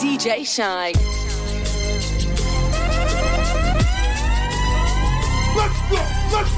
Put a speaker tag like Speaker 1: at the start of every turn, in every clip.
Speaker 1: DJ Shynn.
Speaker 2: Let's go, let's go.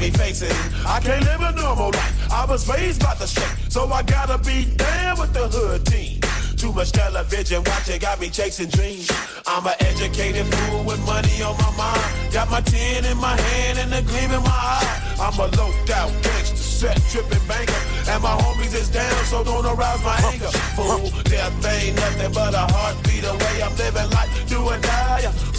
Speaker 2: Me facing. I can't live a normal life. I was raised by the street, so I gotta be down with the hood team. Too much television watching got me chasing dreams. I'm an educated fool with money on my mind. Got my tin in my hand and a gleam in my eye. I'm a low out gangster, set tripping banker. And my homies is down, so don't arouse my anger. Fool, death ain't nothing but a heartbeat away. I'm living life.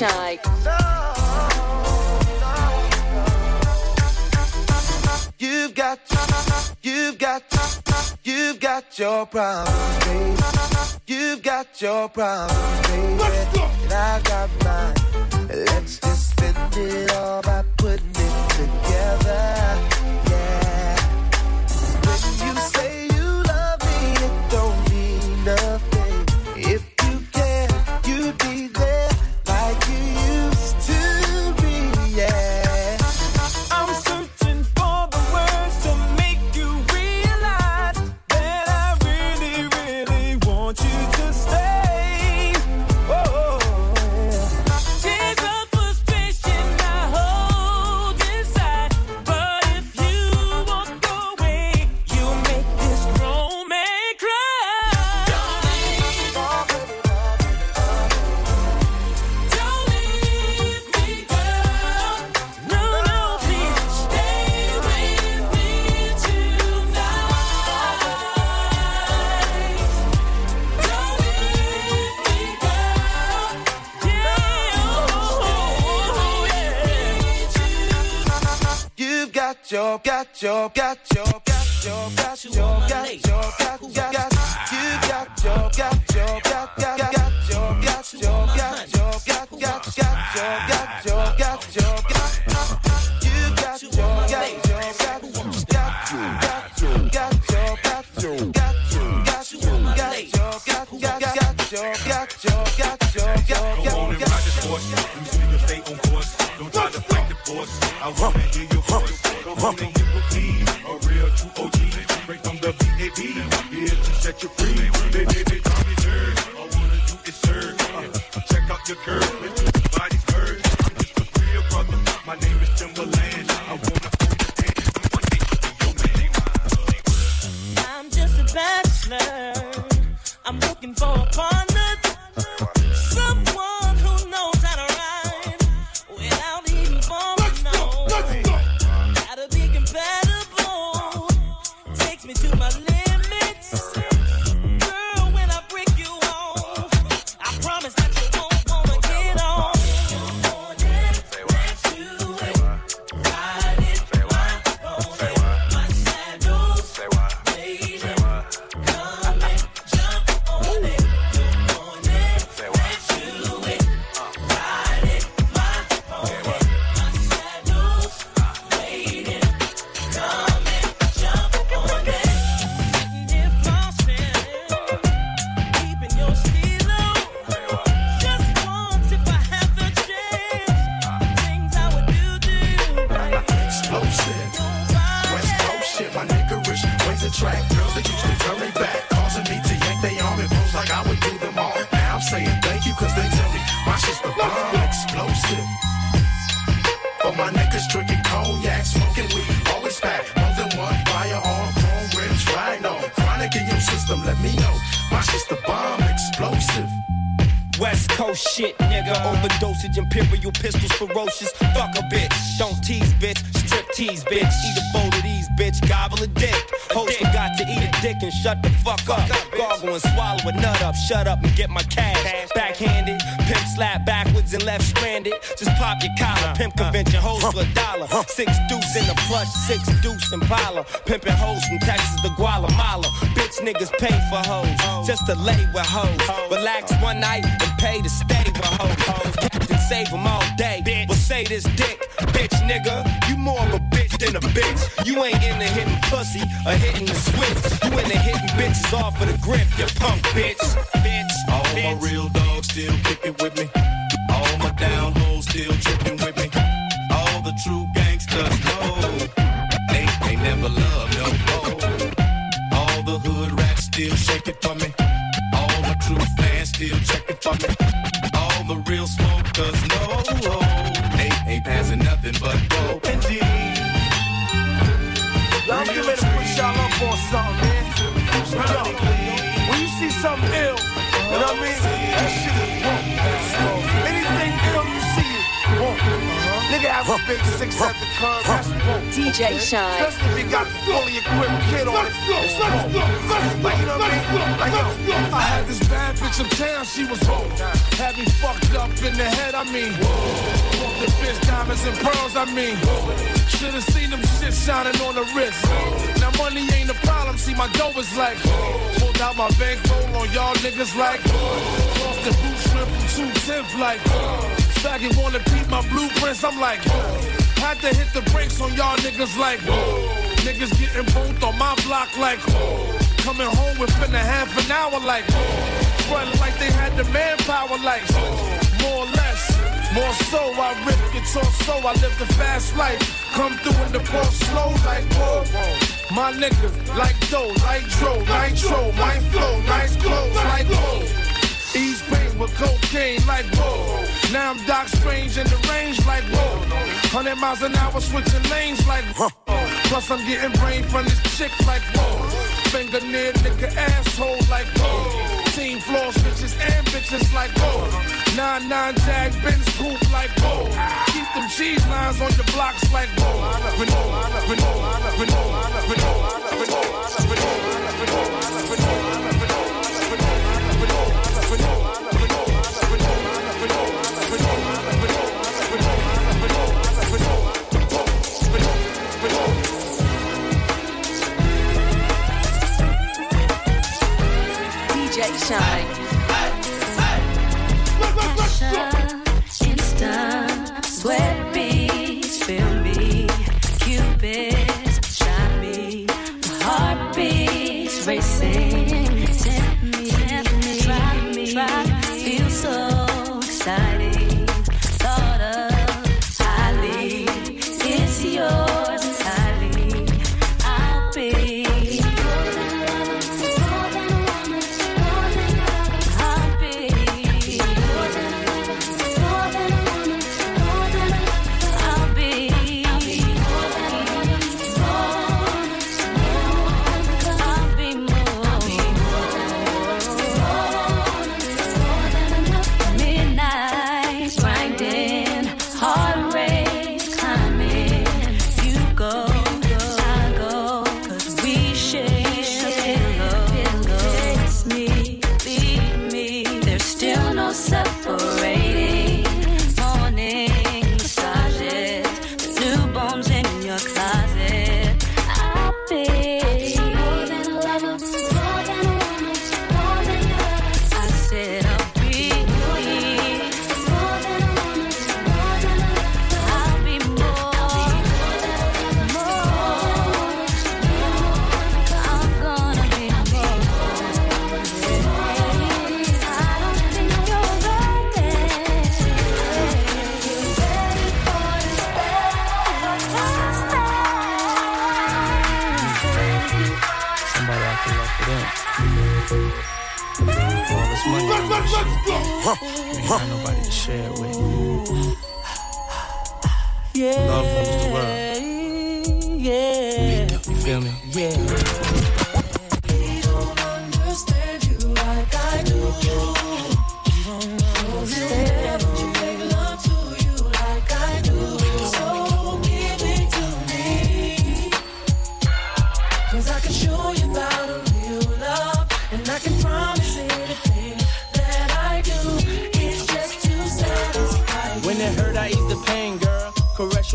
Speaker 1: DJ Shynn.
Speaker 3: You've got, you've got, you've got your problems, baby. You've got your problems, baby. And I got got your, got your, got your, got your, got your, got your, got your, got you got your, got your, got got got your, got your, got your, got got got your, got your, got your, got you got your, got your, got got your, got your, got your, got your, got your, got your, got your, got your, got your, got your, got your, got your, got
Speaker 4: Go on and ride this horse. You see your fate on course. Don't try to fight the force. I wanna hear your voice. Go on and hit repeat. A real true OG. Straight from the VAP. Here to set you free. They did it. Call me nerd. All I wanna do is serve. Yeah. Check out your curve. Let your body's. I'm just a real brother. My name is Timbaland. I wanna hold your hand. One day your man.
Speaker 5: I'm just a bachelor. I'm looking for a partner.
Speaker 6: imperial pistols, ferocious. Fuck a bitch. Don't tease, bitch. Strip tease, bitch. Eat a bowl of these, bitch. Gobble a dick. Host forgot to eat a dick and shut the fuck up. Gargle and swallow a nut up. Shut up and get my cash. Backwards and left stranded. Just pop your collar. Pimp convention hoes for a dollar. Six deuce in the plush, six deuce in Impala. Pimping hoes from Texas to Guatemala. Bitch niggas pay for hoes. Just to lay with hoes. Relax one night and pay to stay with hoes. Captain save them all day. Well, say this dick, bitch nigga. You more of a bitch than a bitch. You ain't into hitting pussy or hitting the switch. You into hitting bitches off of the grip, you punk bitch. Bitch.
Speaker 4: All
Speaker 6: bitch.
Speaker 4: my real dogs still kicking with me. All my down hoes still tripping with me. All the true gangsters know they they never love no more. All the hood rats still shaking for me. All my true fans still checking for me. All the real smokers know they ain't passing nothing but dope and.
Speaker 7: That shit is wrong. Anything ill you see it, wrong. Nigga have a big six at the curb, that's wrong.
Speaker 1: DJ Shynn.
Speaker 7: Especially if you got a fully equipped kid on it. Let's go, let's go, let's go. Like, you know what I mean? Like, yo, I had this bad bitch uptown, she was wrong. Had me fucked up in the head, I mean. Fuck the bitch, diamonds and pearls, I mean. Should've seen them shit shining on the wrist. Now money ain't a problem, see my dough is like. Pulled out my bankroll on y'all niggas like. Off the boot shrimp from 210 like. Faggot wanna beat my blueprints, I'm like. Had to hit the brakes on y'all niggas like. Niggas getting both on my block like. Coming home within a half an hour like. Front like they had the manpower like. More or less. More so, I rip guitar so I live the fast life. Come through in the ball slow like whoa. My nigga, like dough, like dro, nitro, my flow, nice clothes, like whoa. Ease pain with cocaine like whoa. Now I'm Doc Strange in the range like whoa. 100 miles an hour switching lanes like whoa. Plus I'm getting brain from this chick like whoa. Finger near nigga asshole like whoa. Team floor bitches and bitches like whoa. Nine nine jag Benz coupe like whoa. Keep them cheese lines on your blocks like Renault,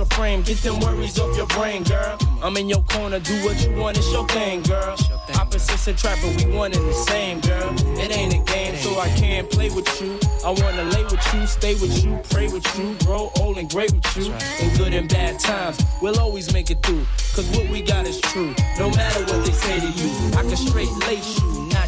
Speaker 8: Frame, get them worries off your brain, girl. I'm in your corner, do what you want, it's your thing, girl. Opposites attract, but we one and the same, girl. It ain't a game, so I can't play with you. I wanna lay with you, stay with you, pray with you, grow old and great with you. In good and bad times, we'll always make it through. Cause what we got is true, no matter what they say to you. I can straight lace you,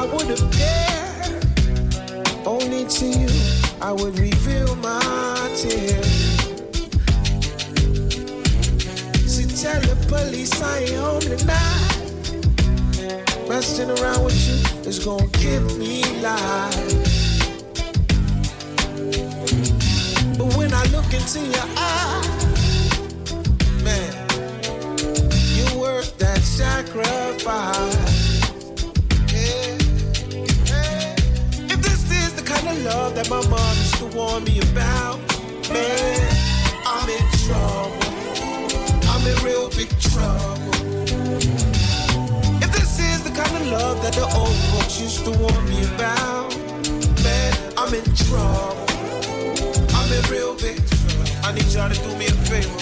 Speaker 9: I
Speaker 3: would appear, only to you I would reveal my tears. See, tell the police I ain't home tonight. Messing around with you is gonna give me life. But when I look into your eyes, man, you're worth that sacrifice. Love that my mom used to warn me about, man, I'm in trouble. I'm in real big trouble. If this is the kind of love that the old folks used to warn me about, man, I'm in trouble. I'm in real big trouble. I need y'all to do me a favor.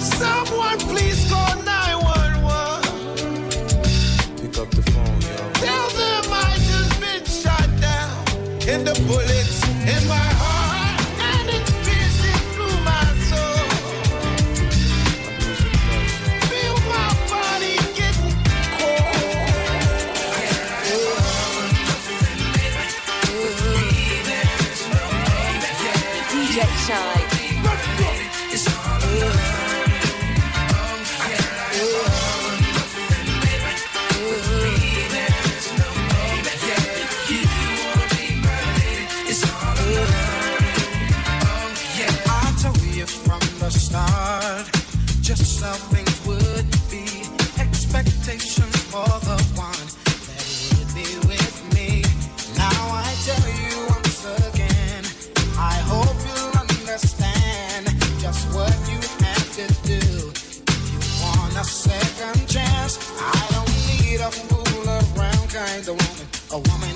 Speaker 3: Someone please call
Speaker 10: a woman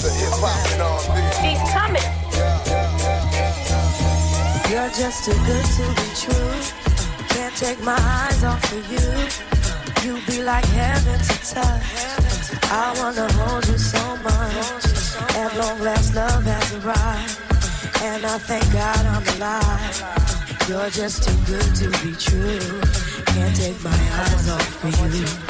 Speaker 10: to
Speaker 7: hip hop and R&B.
Speaker 1: He's coming.
Speaker 11: You're just too good to be true. Can't take my eyes off of you. You be like heaven to touch. I wanna hold you so much. At long last, love has arrived, and I thank God I'm alive. You're just too good to be true. Can't take my eyes off of you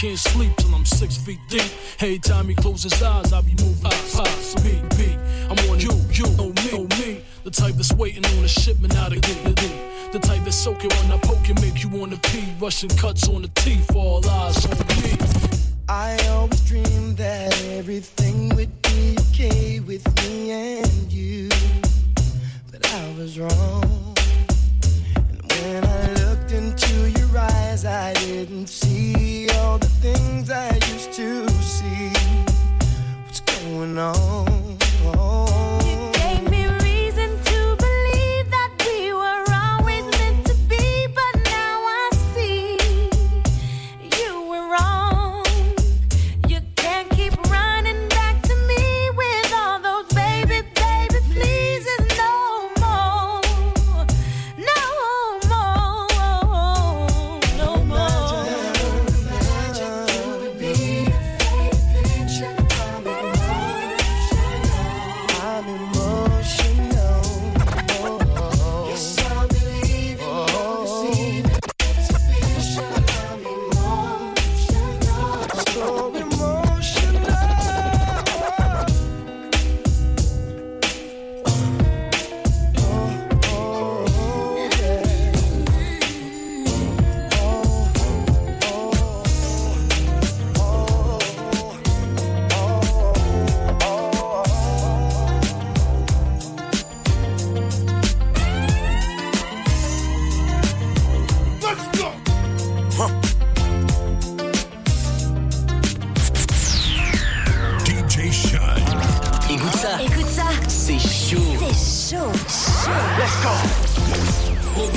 Speaker 11: Can't
Speaker 12: sleep till I'm six feet deep. Hey, Tommy, close his eyes, I'll be moving. Me. I'm on you, you, know me, know me. The type that's waiting on a shipment out of D. The type that's soaking when I poke and make you wanna pee. Russian cuts on the teeth, all eyes on me.
Speaker 13: I always dreamed that everything would be okay with me and you. But I was wrong. Looked into your eyes, I didn't see all the things I used to see. What's going on?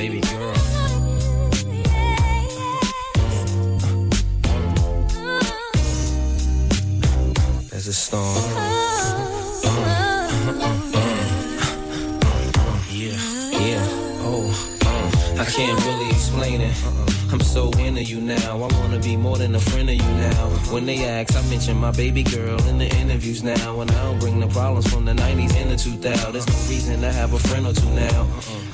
Speaker 14: Baby
Speaker 15: girl. There's a storm. Yeah, yeah, oh, uh, I can't really explain it. I'm so into you now. I wanna be more than a friend of you now. When they ask, I mention my baby girl in the interviews now. And I don't bring the problems from the 90s and the 2000s. There's no reason to have a friend or two now.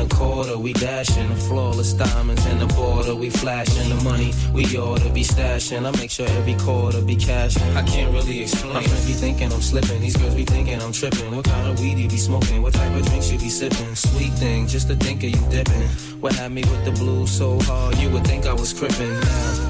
Speaker 15: A quarter, we dashing. The flawless diamonds in the border, we flashing. The money we ought to be stashing. I make sure every quarter be cashing. I can't really explain. My friends be thinking I'm slipping, these girls be thinking I'm tripping. What kind of weed you be smoking? What type of drinks you be sipping? Sweet thing, just to think of you dipping. What had me with the blues so hard, you would think I was crippin'. Now,